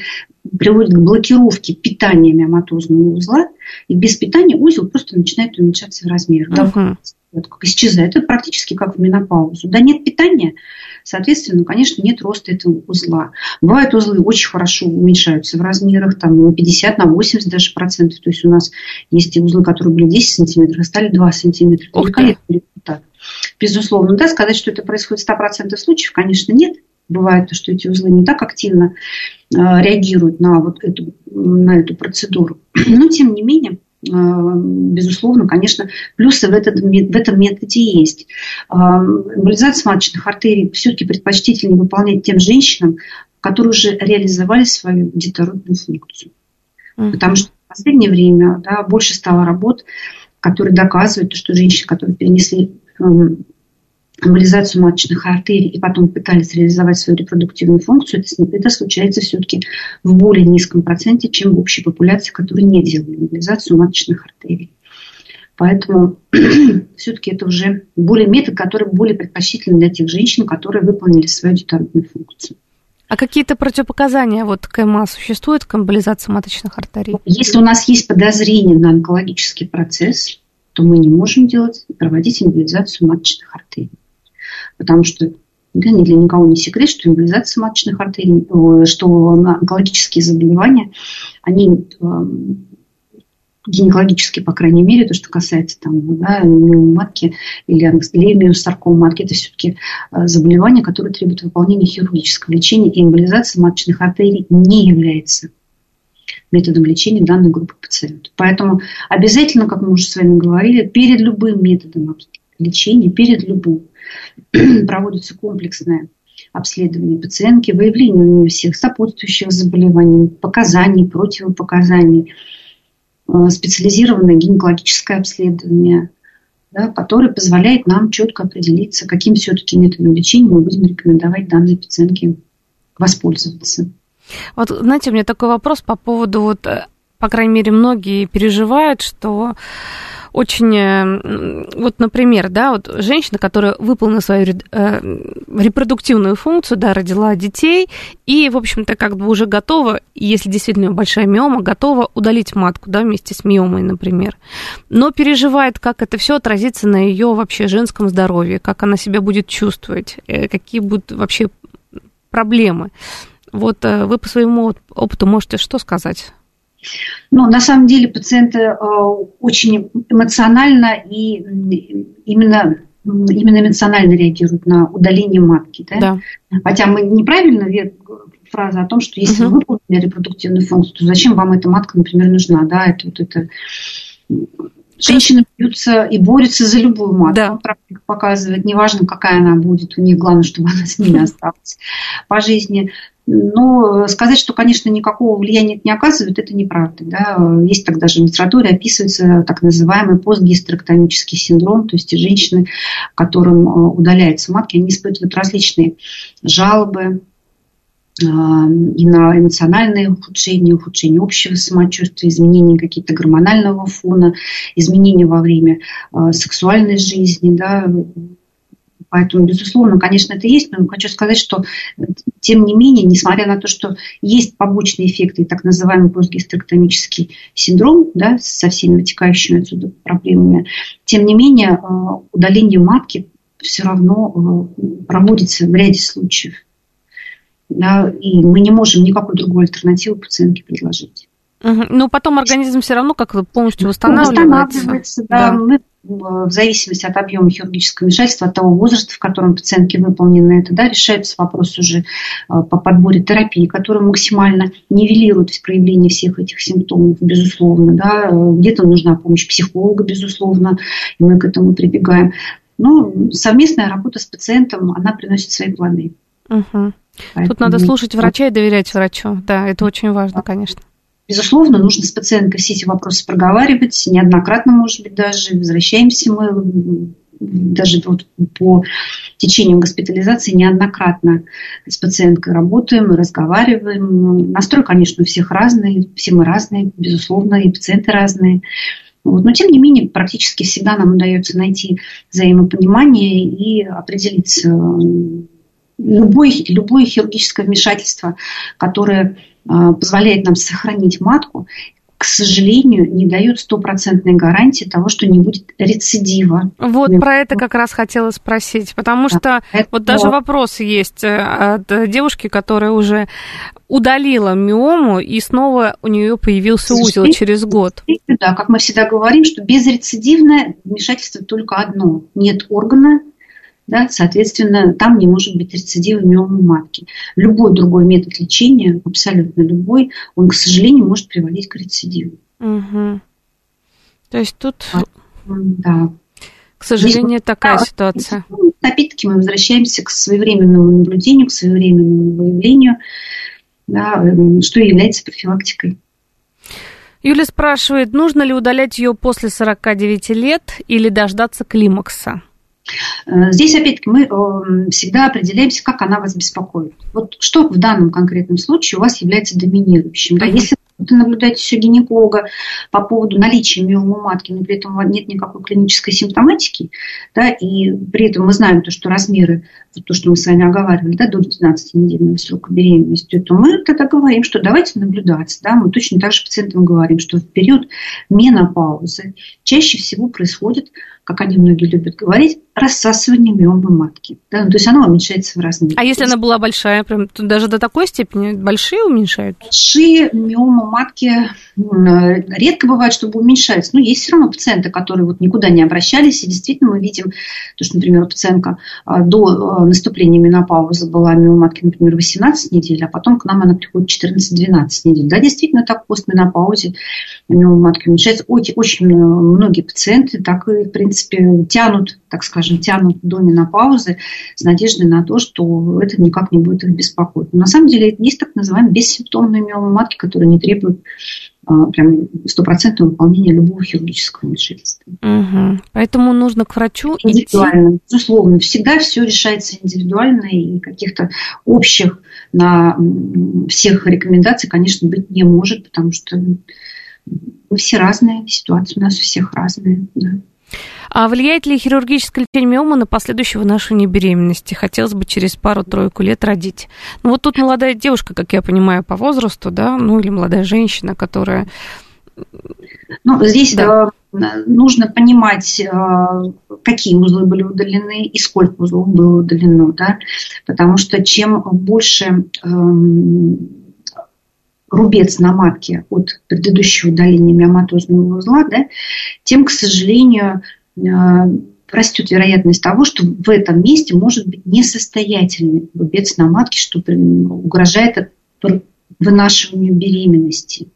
приводят к блокировке питания миоматозного узла, и без питания узел просто начинает уменьшаться в размерах. Uh-huh. Да, как исчезает. Это практически как в менопаузу. Да нет питания, соответственно, конечно, нет роста этого узла. Бывают узлы очень хорошо уменьшаются в размерах, там на 50, на 80 даже процентов. То есть у нас есть узлы, которые были 10 сантиметров, а стали 2 сантиметра. Великолепный результат. Безусловно, да, сказать, что это происходит в 100% случаев, конечно, нет. Бывает, что эти узлы не так активно э, реагируют на, вот эту, на эту процедуру. Но, тем не менее, безусловно, конечно, плюсы в, этот, в этом методе есть. Э, эмболизация маточных артерий все-таки предпочтительнее выполнять тем женщинам, которые уже реализовали свою детородную функцию. Mm-hmm. Потому что в последнее время да, больше стало работ, которые доказывают, что женщины, которые перенесли эм, эмболизацию маточных артерий и потом пытались реализовать свою репродуктивную функцию, это, это случается все-таки в более низком проценте, чем в общей популяции, которая не делали эмболизацию маточных артерий. Поэтому все-таки это уже более метод, который более предпочтителен для тех женщин, которые выполнили свою детородную функцию. А какие-то противопоказания вот КМА существуют к эмболизации маточных артерий? Если у нас есть подозрение на онкологический процесс, то мы не можем делать проводить эмболизацию маточных артерий потому что да, ни для никого не секрет, что эмболизация маточных артерий, э, что онкологические заболевания, они э, гинекологические, по крайней мере, то, что касается там, да, матки или миосарком матки, это все-таки э, заболевания, которые требуют выполнения хирургического лечения, и эмболизация маточных артерий не является методом лечения данной группы пациентов. Поэтому обязательно, как мы уже с вами говорили, перед любым методом лечения, перед любым проводится комплексное обследование пациентки, выявление у нее всех сопутствующих заболеваний, показаний, противопоказаний, э, специализированное гинекологическое обследование, да, которое позволяет нам четко определиться, каким все-таки методом лечения мы будем рекомендовать данной пациентке воспользоваться. Вот, знаете, у меня такой вопрос по поводу, вот, э, по крайней мере, многие переживают, что очень, э, вот, например, да, вот женщина, которая выполнила свою э, репродуктивную функцию, да, родила детей, и, в общем-то, как бы уже готова, если действительно большая миома, готова удалить матку, да, вместе с миомой, например, но переживает, как это все отразится на ее вообще женском здоровье, как она себя будет чувствовать, э, какие будут вообще проблемы. Вот вы по своему опыту можете что сказать? Но на самом деле пациенты э, очень эмоционально и именно именно эмоционально реагируют на удаление матки. Да? Да. Хотя мы неправильно фраза о том, что если угу. вы выполнили репродуктивную функцию, то зачем вам эта матка, например, нужна? Да, это вот это Женщины бьются и борются за любую матку. Да. Практика показывает, неважно, какая она будет, у них главное, чтобы она с ними осталась по жизни. Но сказать, что, конечно, никакого влияния это не оказывает, это неправда. Да? Есть так даже в литературе описывается так называемый постгистерэктомический синдром, то есть женщины, которым э, удаляются матки, они испытывают различные жалобы, и на эмоциональные ухудшения, ухудшение общего самочувствия, изменения какие-то гормонального фона, изменения во время сексуальной жизни, да, Поэтому, безусловно, конечно, это есть, но хочу сказать, что тем не менее, несмотря на то, что есть побочные эффекты, так называемый постгистерэктомический синдром, да, со всеми вытекающими отсюда проблемами, тем не менее, а, удаление матки все равно а, проводится в ряде случаев да, и мы не можем никакой другой альтернативы пациентке предложить. Угу. Но потом организм все равно как полностью восстанавливается. Восстанавливается, да. да. Мы в зависимости от объема хирургического вмешательства, от того возраста, в котором пациентке выполнено это, да, решается вопрос уже а, по подборе терапии, которая максимально нивелирует проявление всех этих симптомов, безусловно. Да. Где-то нужна помощь психолога, безусловно, и мы к этому прибегаем. Но совместная работа с пациентом, она приносит свои плоды. Угу. Поэтому... Тут надо слушать врача и доверять врачу. Да, это очень важно, конечно. Безусловно, нужно с пациенткой все эти вопросы проговаривать. Неоднократно, может быть, даже возвращаемся мы даже вот по течению госпитализации неоднократно с пациенткой работаем, разговариваем. Настрой, конечно, у всех разный, все мы разные, безусловно, и пациенты разные. Вот. Но, тем не менее, практически всегда нам удается найти взаимопонимание и определиться любое, любое хирургическое вмешательство, которое позволяет нам сохранить матку, к сожалению, не дает стопроцентной гарантии того, что не будет рецидива. Вот про это как раз хотела спросить, потому да, что это... вот даже вопрос есть э, от девушки, которая уже удалила миому, и снова у нее появился узел через год. Да, как мы всегда говорим, что безрецидивное вмешательство только одно. Нет органа, да, соответственно, там не может быть рецидива миомы матки. Любой другой метод лечения, абсолютно любой, он, к сожалению, может приводить к рецидиву. Угу. То есть тут, да. к сожалению, Здесь, такая да, ситуация. Опять-таки мы возвращаемся к своевременному наблюдению, к своевременному выявлению, да, эм, что является профилактикой. Юля спрашивает, нужно ли удалять ее после 49 лет или дождаться климакса? Э, здесь, опять-таки, мы э, всегда определяемся, как она вас беспокоит. Вот что в данном конкретном случае у вас является доминирующим. Да? Если вы наблюдаете все гинеколога по поводу наличия миомы матки, но при этом нет никакой клинической симптоматики, да, и при этом мы знаем то, что размеры, то, что мы с вами оговаривали, да, до 12-недельного срока беременности, то мы тогда говорим, что давайте наблюдаться. Да, мы точно так же пациентам говорим, что в период менопаузы чаще всего происходит как они многие любят говорить, рассасывание миомы матки. Да? Ну, то есть она уменьшается в размере. А если она была большая, прям даже до такой степени, большие уменьшают? Большие миомы матки редко бывает, чтобы уменьшаются. Но есть все равно пациенты, которые вот никуда не обращались, и действительно мы видим, то, что, например, пациентка а, до а, наступления менопаузы была миома матки, например, 18 недель, а потом к нам она приходит 14-12 недель. Да, действительно так, постменопаузе миома матки уменьшается. Очень, очень многие пациенты так и, в принципе, принципе, тянут, так скажем, тянут до менопаузы с надеждой на то, что это никак не будет их беспокоить. Но на самом деле есть так называемые бессимптомные миомы матки, которые не требуют а, прям стопроцентного выполнения любого хирургического вмешательства. Угу. Поэтому нужно к врачу индивидуально. Идти. Безусловно, всегда все решается индивидуально и каких-то общих на всех рекомендаций, конечно, быть не может, потому что мы все разные, ситуации у нас у всех разные. Да. А влияет ли хирургическое лечение миомы на последующее вынашивание беременности? Хотелось бы через пару-тройку лет родить. Ну вот тут молодая девушка, как я понимаю, по возрасту, да, ну или молодая женщина, которая... Ну, здесь да. э, нужно понимать, э, какие узлы были удалены и сколько узлов было удалено, да, потому что чем больше э, рубец на матке от предыдущего удаления миоматозного узла, да, тем, к сожалению, растет вероятность того, что в этом месте может быть несостоятельный рубец на матке, что угрожает вынашиванию беременности.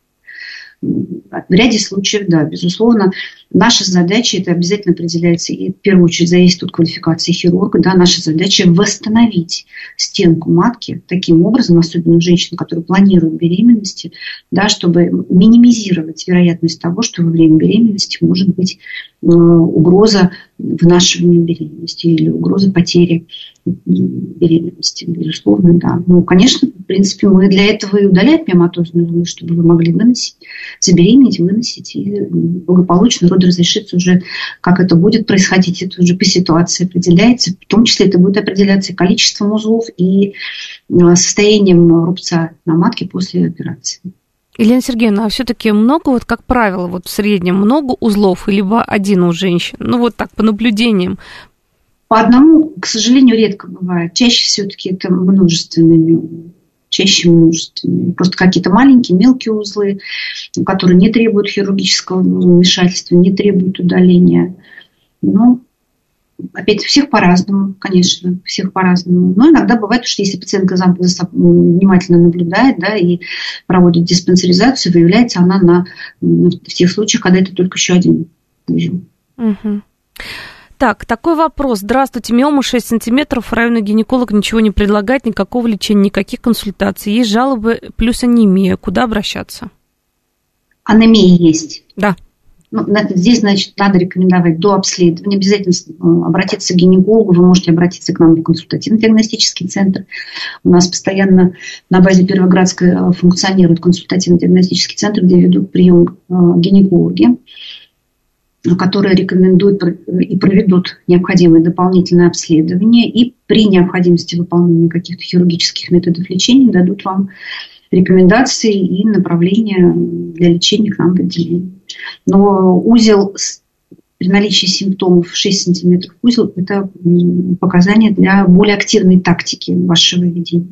В ряде случаев, да, безусловно, наша задача, это обязательно определяется и в первую очередь зависит от квалификации хирурга, да, наша задача восстановить стенку матки таким образом, особенно у женщин, которые планируют беременности, да, чтобы минимизировать вероятность того, что во время беременности может быть угроза вынашивания беременности или угроза потери беременности, безусловно, да. Ну, конечно, в принципе, мы для этого и удаляем миоматозную зону, чтобы вы могли выносить, забеременеть, выносить и благополучно роды разрешиться уже, как это будет происходить, это уже по ситуации определяется. В том числе это будет определяться количеством узлов, и а, состоянием рубца на матке после операции. Елена Сергеевна, а все-таки много, вот как правило, вот в среднем много узлов, либо один у женщин? Ну вот так, по наблюдениям. По одному, к сожалению, редко бывает. Чаще все-таки это множественными чаще множественные. Просто какие-то маленькие, мелкие узлы, которые не требуют хирургического вмешательства, не требуют удаления. Ну, опять всех по-разному, конечно, всех по-разному. Но иногда бывает, что если пациентка внимательно наблюдает да, и проводит диспансеризацию, выявляется она на, в тех случаях, когда это только еще один узел. Угу. Так, такой вопрос. Здравствуйте, миома 6 сантиметров, районный гинеколог ничего не предлагает, никакого лечения, никаких консультаций. Есть жалобы плюс анемия. Куда обращаться? Анемия есть. Да. Ну, здесь, значит, надо рекомендовать до обследования. Обязательно обратиться к гинекологу. Вы можете обратиться к нам в консультативно-диагностический центр. У нас постоянно на базе Первоградской э, функционирует консультативно-диагностический центр, где ведут прием э, гинекологи которые рекомендуют и проведут необходимые дополнительные обследования и при необходимости выполнения каких-то хирургических методов лечения дадут вам рекомендации и направления для лечения к нам в отделение. Но узел при наличии симптомов 6 сантиметров узел – это показание для более активной тактики вашего ведения.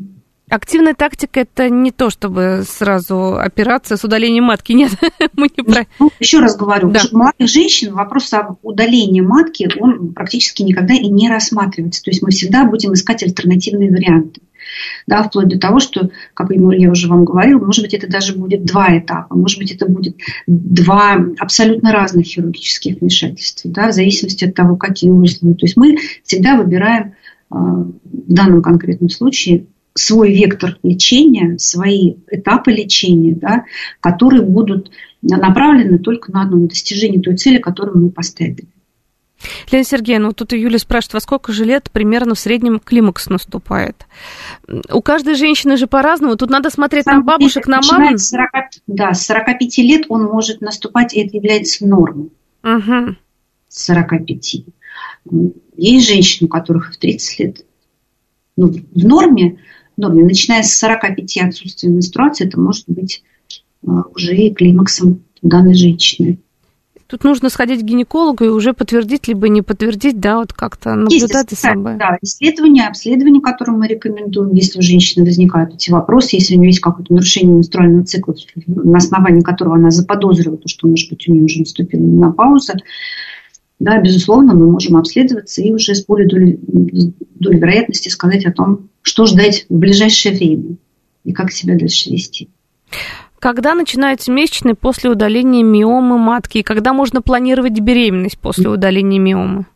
Активная тактика это не то, чтобы сразу операция с удалением матки. Нет, мы не про... ну, Еще раз говорю, да. у молодых женщин вопрос о удалении матки, он практически никогда и не рассматривается. То есть мы всегда будем искать альтернативные варианты. Да, вплоть до того, что, как я уже вам говорила, может быть, это даже будет два этапа, может быть, это будет два абсолютно разных хирургических вмешательства, да, в зависимости от того, какие узлы. То есть мы всегда выбираем а, в данном конкретном случае свой вектор лечения, свои этапы лечения, да, которые будут направлены только на одно, на достижение той цели, которую мы поставили. Лена Сергеевна, вот тут Юля спрашивает, во сколько же лет примерно в среднем климакс наступает? У каждой женщины же по-разному. Тут надо смотреть Сам на бабушек, на мам. 40, да, с 45 лет он может наступать, и это является нормой. Угу. С 45. Есть женщины, у которых в 30 лет ну, в норме норме. Начиная с 45 отсутствия менструации, это может быть а, уже и климаксом данной женщины. Тут нужно сходить к гинекологу и уже подтвердить, либо не подтвердить, да, вот как-то наблюдать за собой. Да, исследования, обследования, которые мы рекомендуем, если у женщины возникают эти вопросы, если у нее есть какое-то нарушение менструального цикла, на основании которого она заподозрила, то, что, может быть, у нее уже наступила менопауза, да, безусловно, мы можем обследоваться и уже с более долей, долей вероятности сказать о том, что ждать в ближайшее время и как себя дальше вести. Когда начинаются месячные после удаления миомы матки? И когда можно планировать беременность после удаления миомы?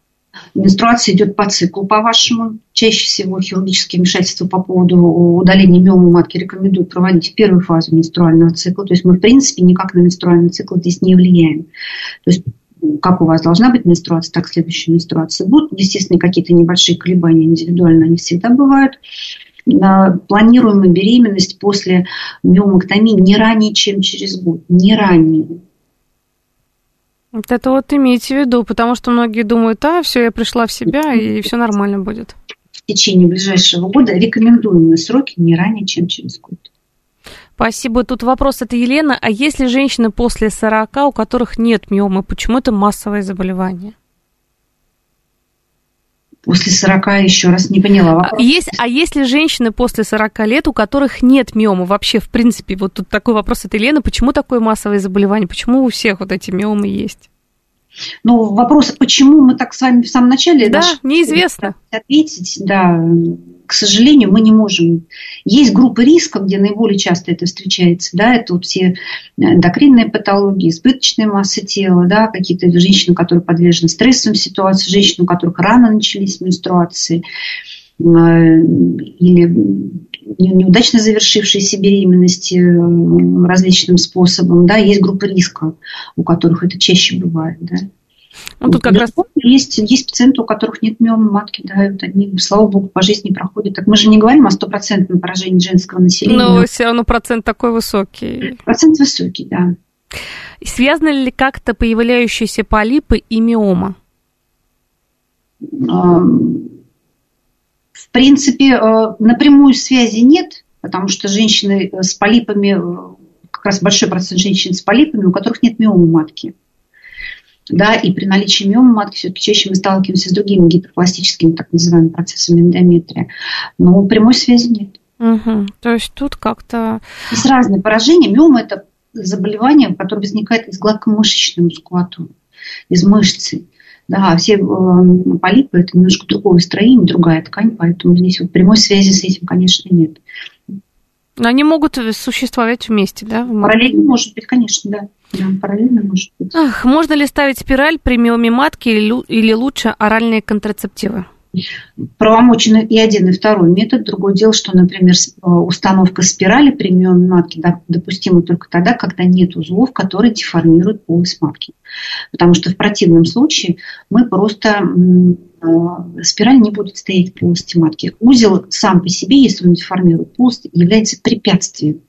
Менструация идет по циклу, по-вашему. Чаще всего хирургические вмешательства по поводу удаления миомы матки рекомендуют проводить в первую фазу менструального цикла. То есть мы, в принципе, никак на менструальный цикл здесь не влияем. То есть как у вас должна быть менструация, так следующая менструация будут. Естественно, какие-то небольшие колебания индивидуально они всегда бывают. Планируемая беременность после миомэктомии не ранее, чем через год. Не ранее. Вот это вот имейте в виду, потому что многие думают, а, все, я пришла в себя, и все нормально будет. В течение ближайшего года рекомендуемые сроки не ранее, чем через год. Спасибо. Тут вопрос от Елены. А если женщины после 40, у которых нет миомы, почему это массовое заболевание? После 40 еще раз не поняла. Вопрос. Есть, а есть ли женщины после 40 лет, у которых нет миомы вообще, в принципе? Вот тут такой вопрос от Елены. Почему такое массовое заболевание? Почему у всех вот эти миомы есть? Ну, вопрос, почему мы так с вами в самом начале... Да, неизвестно. Ответить, да, к сожалению, мы не можем. Есть группы риска, где наиболее часто это встречается. Да, это вот все эндокринные патологии, избыточная масса тела, да, какие-то женщины, которые подвержены стрессовым ситуациям, женщины, у которых рано начались менструации э, или неудачно завершившиеся беременности различным способом, да, есть группы риска, у которых это чаще бывает, да. Ну, тут как раз... есть, есть пациенты, у которых нет миомы матки, да, вот они, слава богу, по жизни проходят. Так мы же не говорим о стопроцентном поражении женского населения. Но все равно процент такой высокий. Процент высокий, да. Связаны ли как-то появляющиеся полипы и миома? В принципе, э, напрямую связи нет, потому что женщины с полипами, э, как раз большой процент женщин с полипами, у которых нет миомы матки. Да, и при наличии миомы матки все-таки чаще мы сталкиваемся с другими гиперпластическими так называемыми процессами эндометрия. Но прямой связи нет. Угу. То есть тут как-то... Есть разные поражения. Миома – это заболевание, которое возникает из гладкомышечной мускулатуры, из мышцы. Да, все э, полипы – это немножко другое строение, другая ткань, поэтому здесь вот прямой связи с этим, конечно, нет. Но они могут существовать вместе, да? Параллельно может быть, конечно, да. Да, параллельно может быть. Ах, можно ли ставить спираль при миоме матки или, или лучше оральные контрацептивы? Правомочен и один, и второй метод. Другое дело, что, например, э, установка спирали при матки допустима только тогда, когда нет узлов, которые деформируют полость матки. Потому что в противном случае мы просто э, спираль не будет стоять в полости матки. Узел сам по себе, если он деформирует полость, является препятствием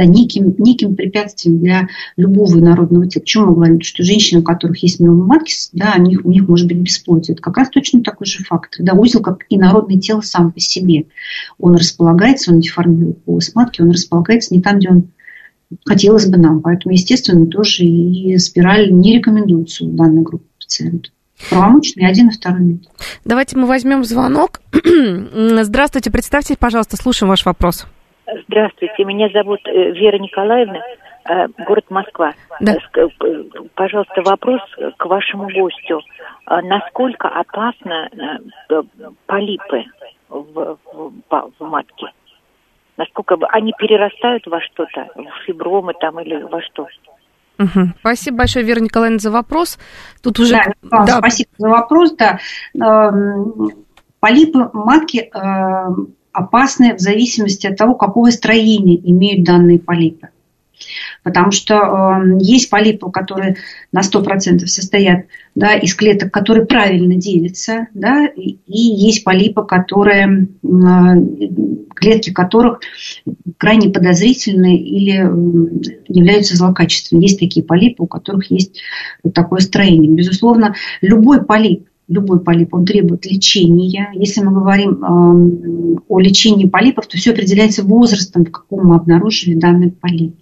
да, неким, неким препятствием для любого инородного тела. Почему мы говорим, что женщины, у которых есть матки, да, у них, у них может быть бесплодие. Это как раз точно такой же фактор. Да, узел как инородное тело сам по себе. Он располагается, он деформирует полость матки, он располагается не там, где он хотелось бы нам. Поэтому, естественно, тоже и спираль не рекомендуется у данной группы пациентов. Правомочный один и второй метод. Давайте мы возьмем звонок. Здравствуйте, представьте, пожалуйста, слушаем ваш вопрос. Здравствуйте, меня зовут э, Вера Николаевна, э, город Москва. Да. Э, пожалуйста, вопрос к вашему гостю. Насколько опасны полипы в, в, в матке? Насколько они перерастают во что-то, в фибромы там или во что? Угу. Спасибо большое, Вера Николаевна, за вопрос. Тут уже... Да, да. Спасибо за вопрос. Да. Эм, полипы матки опасны в зависимости от того, какого строения имеют данные полипы. Потому что э, есть полипы, которые на 100% состоят да, из клеток, которые правильно делятся, да, и, и есть полипы, которые, э, клетки которых крайне подозрительны или э, являются злокачественными. Есть такие полипы, у которых есть вот такое строение. Безусловно, любой полип любой полип, он требует лечения. Если мы говорим э, о лечении полипов, то все определяется возрастом, в каком мы обнаружили данный полип.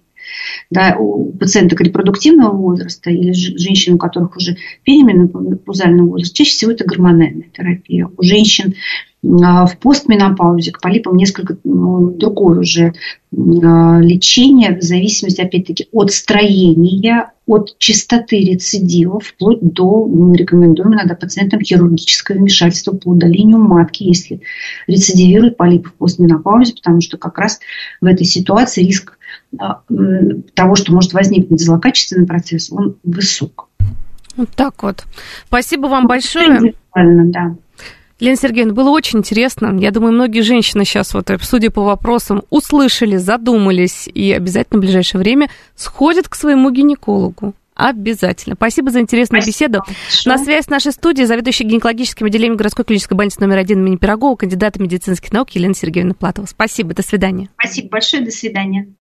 Да, у пациенток репродуктивного возраста или женщин, у которых уже переменопаузальный возраст, чаще всего это гормональная терапия. У женщин в постменопаузе к полипам несколько ну, другое уже а, лечение в зависимости, опять-таки, от строения, от частоты рецидивов, вплоть до, мы рекомендуем иногда пациентам хирургическое вмешательство по удалению матки, если рецидивирует полипы в постменопаузе, потому что как раз в этой ситуации риск а, того, что может возникнуть злокачественный процесс, он высок. Вот так вот. Спасибо вам большое. Да. Лена Сергеевна, было очень интересно. Я думаю, многие женщины сейчас, вот, судя по вопросам, услышали, задумались и обязательно в ближайшее время сходят к своему гинекологу. Обязательно. Спасибо за интересную Спасибо. беседу. Что? На связь с нашей студией заведующий гинекологическим отделением городской клинической больницы номер один имени Пирогова, кандидата медицинских наук Елена Сергеевна Платова. Спасибо, до свидания. Спасибо большое, до свидания.